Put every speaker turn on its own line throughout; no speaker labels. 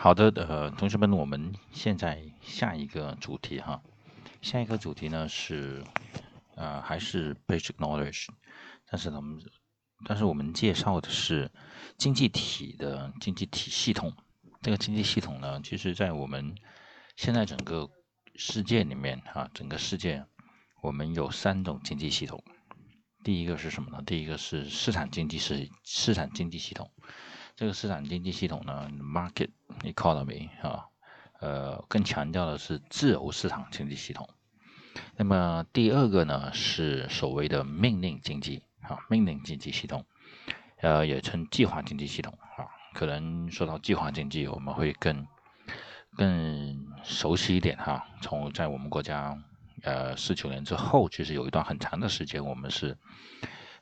好的，呃，同学们，我们现在下一个主题哈，下一个主题呢是，呃，还是 basic knowledge，但是呢，我们，但是我们介绍的是经济体的经济体系统。这个经济系统呢，其实在我们现在整个世界里面哈，整个世界我们有三种经济系统。第一个是什么呢？第一个是市场经济是市场经济系统。这个市场经济系统呢，market economy 啊，呃，更强调的是自由市场经济系统。那么第二个呢，是所谓的命令经济啊，命令经济系统，呃，也称计划经济系统啊。可能说到计划经济，我们会更更熟悉一点哈。从在我们国家，呃，四九年之后，其实有一段很长的时间，我们是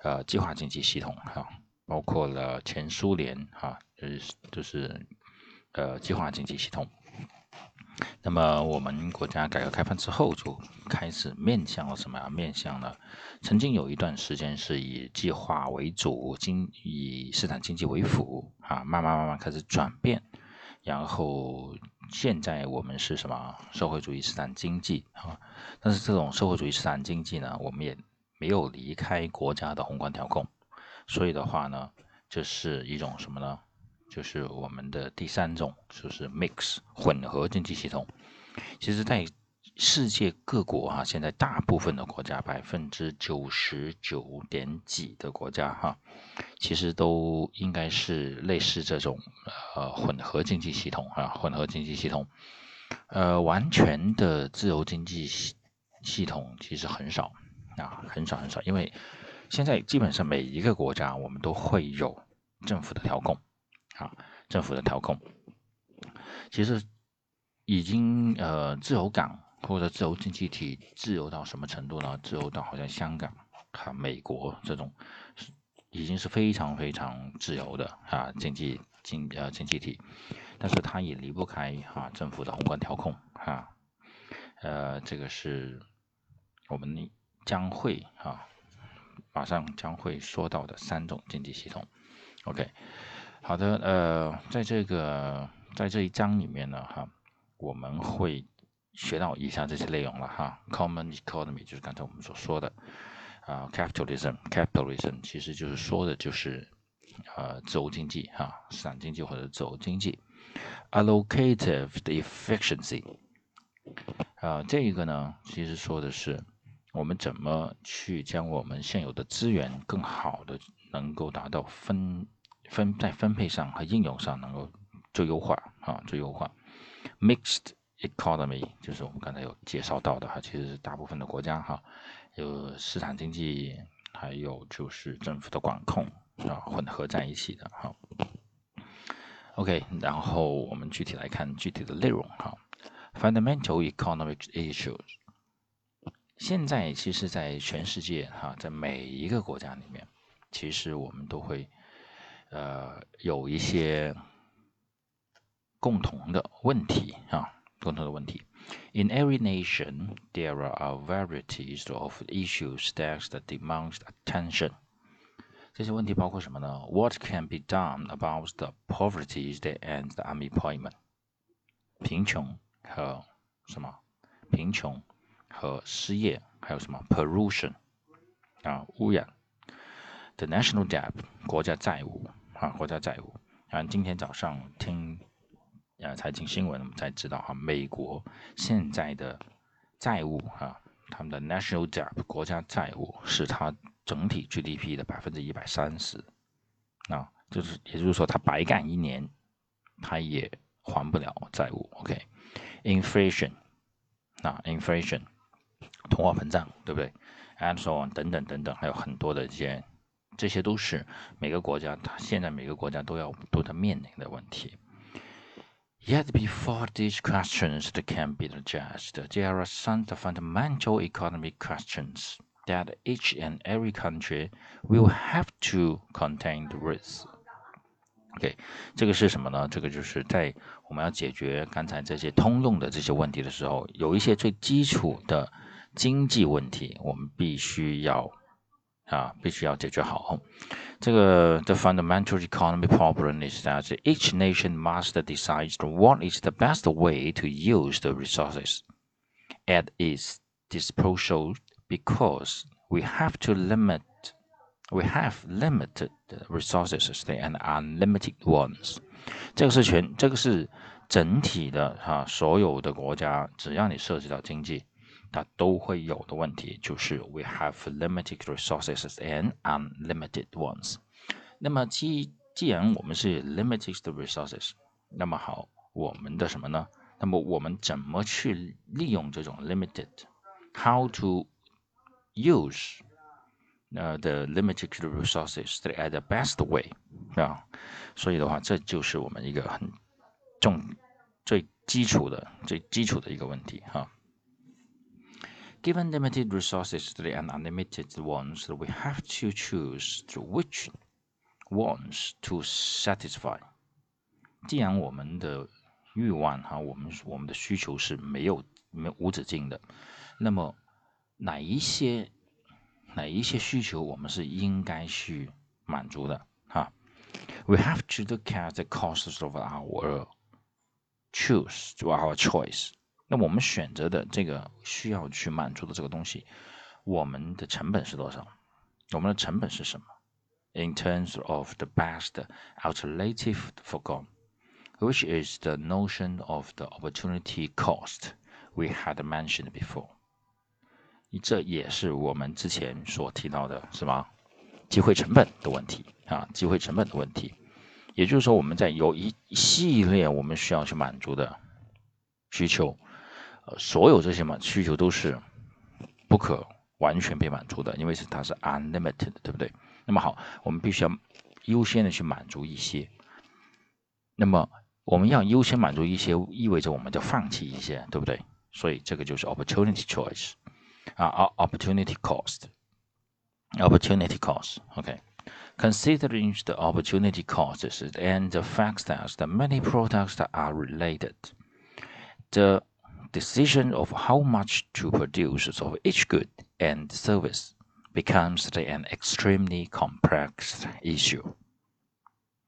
呃计划经济系统哈。包括了前苏联哈，就是就是呃计划经济系统。那么我们国家改革开放之后，就开始面向了什么呀？面向了曾经有一段时间是以计划为主，经以市场经济为辅啊，慢慢慢慢开始转变。然后现在我们是什么？社会主义市场经济啊。但是这种社会主义市场经济呢，我们也没有离开国家的宏观调控。所以的话呢，这是一种什么呢？就是我们的第三种，就是 mix 混合经济系统。其实，在世界各国哈，现在大部分的国家，百分之九十九点几的国家哈，其实都应该是类似这种呃混合经济系统啊，混合经济系统。呃，完全的自由经济系系统其实很少啊，很少很少，因为。现在基本上每一个国家，我们都会有政府的调控，啊，政府的调控。其实已经呃自由港或者自由经济体自由到什么程度呢？自由到好像香港、啊美国这种，已经是非常非常自由的啊经济经呃经济体，但是它也离不开哈政府的宏观调控，哈，呃这个是我们将会啊。马上将会说到的三种经济系统，OK，好的，呃，在这个在这一章里面呢，哈，我们会学到以下这些内容了哈。Common economy 就是刚才我们所说的啊，capitalism，capitalism 其实就是说的就是呃自由经济哈，市场经济或者自由经济。Allocative efficiency，啊，这一个呢，其实说的是。我们怎么去将我们现有的资源更好的能够达到分分在分配上和应用上能够最优化啊最优化？Mixed economy 就是我们刚才有介绍到的哈，其实是大部分的国家哈有市场经济，还有就是政府的管控啊混合在一起的哈。OK，然后我们具体来看具体的内容哈，Fundamental economic issues。现在其实，在全世界哈，在每一个国家里面，其实我们都会呃有一些共同的问题啊，共同的问题。In every nation, there are varieties of issues that demand attention. 这些问题包括什么呢？What can be done about the poverty and the unemployment? 贫穷和什么？贫穷。和失业，还有什么 pollution 啊污染？The national debt 国家债务啊国家债务。啊，今天早上听呃财经新闻，我们才知道哈，美国现在的债务啊，他们的 national debt 国家债务是它整体 GDP 的百分之一百三十啊，就是也就是说，他白干一年，他也还不了债务。OK，inflation 啊 inflation。通货膨胀，对不对？and so on 等等等等，还有很多的一些，这些都是每个国家，它现在每个国家都要都在面临的问题。Yet before these questions can be addressed, there are some fundamental economic questions that each and every country will have to contend with. OK，这个是什么呢？这个就是在我们要解决刚才这些通用的这些问题的时候，有一些最基础的。经济问题，我们必须要 啊，必须要解决好。这个 the fundamental economy problem is that each nation must decide what is the best way to use the resources at its disposal because we have to limit we have limited resources and unlimited ones。这个是全，这个是整体的哈，所有的国家，只要你涉及到经济。 它都会有的问题就是 we have limited resources and unlimited ones。那么既既然我们是 limited resources，那么好，我们的什么呢？那么我们怎么去利用这种 limited？How to use 呃 the limited resources the at the best way 啊？所以的话，这就是我们一个很重、最基础的、最基础的一个问题哈。Given limited resources and unlimited ones, we have to choose which ones to satisfy. 既然我们的欲望哈，我们我们的需求是没有没有无止境的，那么哪一些哪一些需求我们是应该去满足的哈？We have to look at the costs of our choose to our choice. 那我们选择的这个需要去满足的这个东西，我们的成本是多少？我们的成本是什么？In terms of the best alternative for God, which is the notion of the opportunity cost we had mentioned before。这也是我们之前所提到的，是吧？机会成本的问题啊，机会成本的问题。也就是说，我们在有一系列我们需要去满足的需求。所有这些嘛需求都是不可完全被满足的，因为是它是 unlimited，对不对？那么好，我们必须要优先的去满足一些。那么我们要优先满足一些，意味着我们就放弃一些，对不对？所以这个就是 opportunity choice 啊，opportunity cost，opportunity cost。OK。Considering the opportunity costs and the fact that the many products are related, the decision of how much to produce of each good and service becomes an extremely complex issue.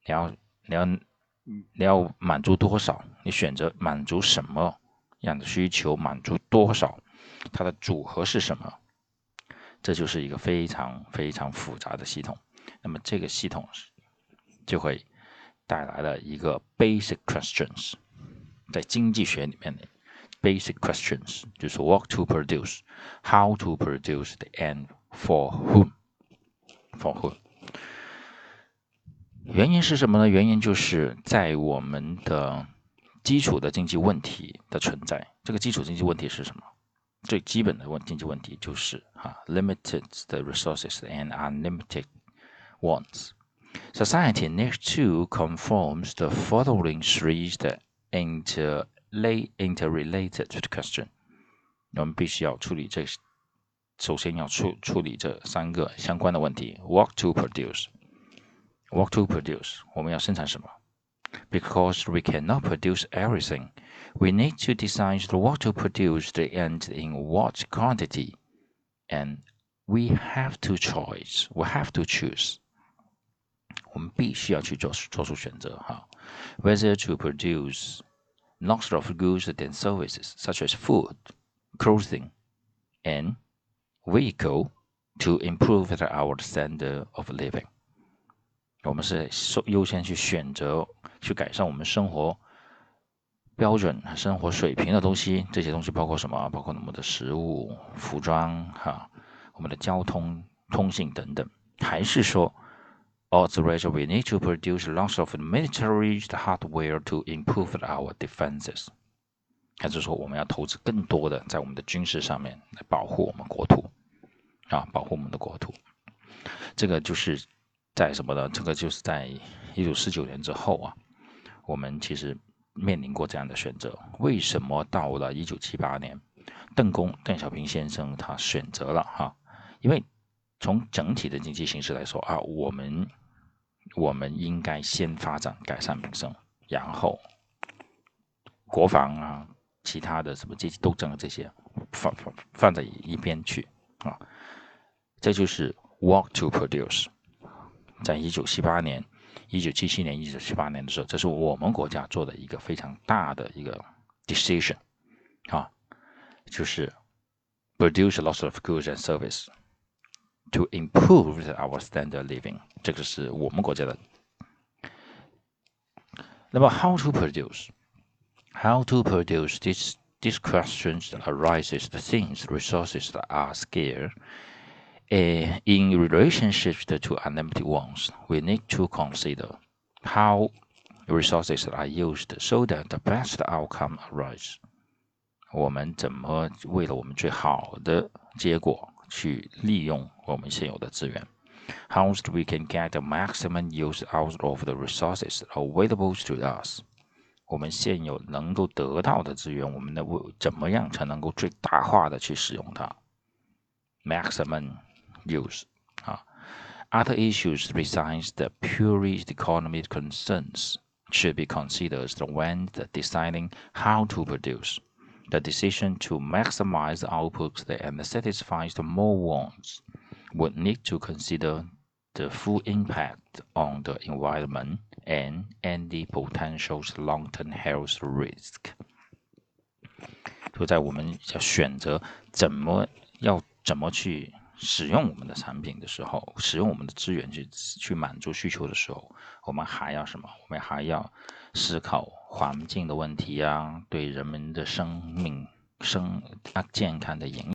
你要你要你要满足多少？你选择满足什么样的需求？满足多少？它的组合是什么？这就是一个非常非常复杂的系统。那么这个系统就会带来了一个 basic questions，在经济学里面的。basic questions，就是 what to produce, how to produce the end for whom, for whom。原因是什么呢？原因就是在我们的基础的经济问题的存在。这个基础经济问题是什么？最基本的问经济问题就是哈，limited the resources and unlimited wants. Society needs to conform the following three the inter lay interrelated question，我们必须要处理这，首先要处处理这三个相关的问题。What to produce？What to produce？我们要生产什么？Because we cannot produce everything, we need to decide what to produce and in what quantity, and we have to choice. We have to choose. 我们必须要去做做出选择哈，whether to produce lots of goods and services such as food, clothing, and vehicle to improve our standard of living。我们是优先去选择去改善我们生活标准、生活水平的东西。这些东西包括什么？包括我们的食物、服装、哈，我们的交通、通信等等。还是说？Also, we need to produce lots of military hardware to improve our defenses。还是说我们要投资更多的在我们的军事上面来保护我们国土啊，保护我们的国土。这个就是在什么呢？这个就是在一九四九年之后啊，我们其实面临过这样的选择。为什么到了一九七八年，邓公邓小平先生他选择了哈？因为从整体的经济形势来说啊，我们我们应该先发展改善民生，然后国防啊，其他的什么阶级斗争这些放放放在一边去啊。这就是 work to produce，在一九七八年、一九七七年、一九七八年的时候，这是我们国家做的一个非常大的一个 decision 啊，就是 produce lots of goods and service to improve our standard living，这个是我们国家的。那么 how to produce？How to produce this these questions arises the things resources that are scarce. Uh, in relationship to unlimited ones, we need to consider how resources are used so that the best outcome arises. 我们怎么为了我们最好的结果 去利用我们现有的资源？How we can get the maximum use out of the resources available to us？我们现有能够得到的资源，我们的怎么样才能够最大化的去使用它？Maximum use 啊。Other issues besides the purely economic concerns should be considered when deciding how to produce. The decision to maximize output and satisfy the more wants would need to consider the full impact on the environment and any potential long-term health risk。就在我们要选择怎么要怎么去使用我们的产品的时候，使用我们的资源去去满足需求的时候，我们还要什么？我们还要思考 环境的问题呀，对人们的生命生啊健康的影。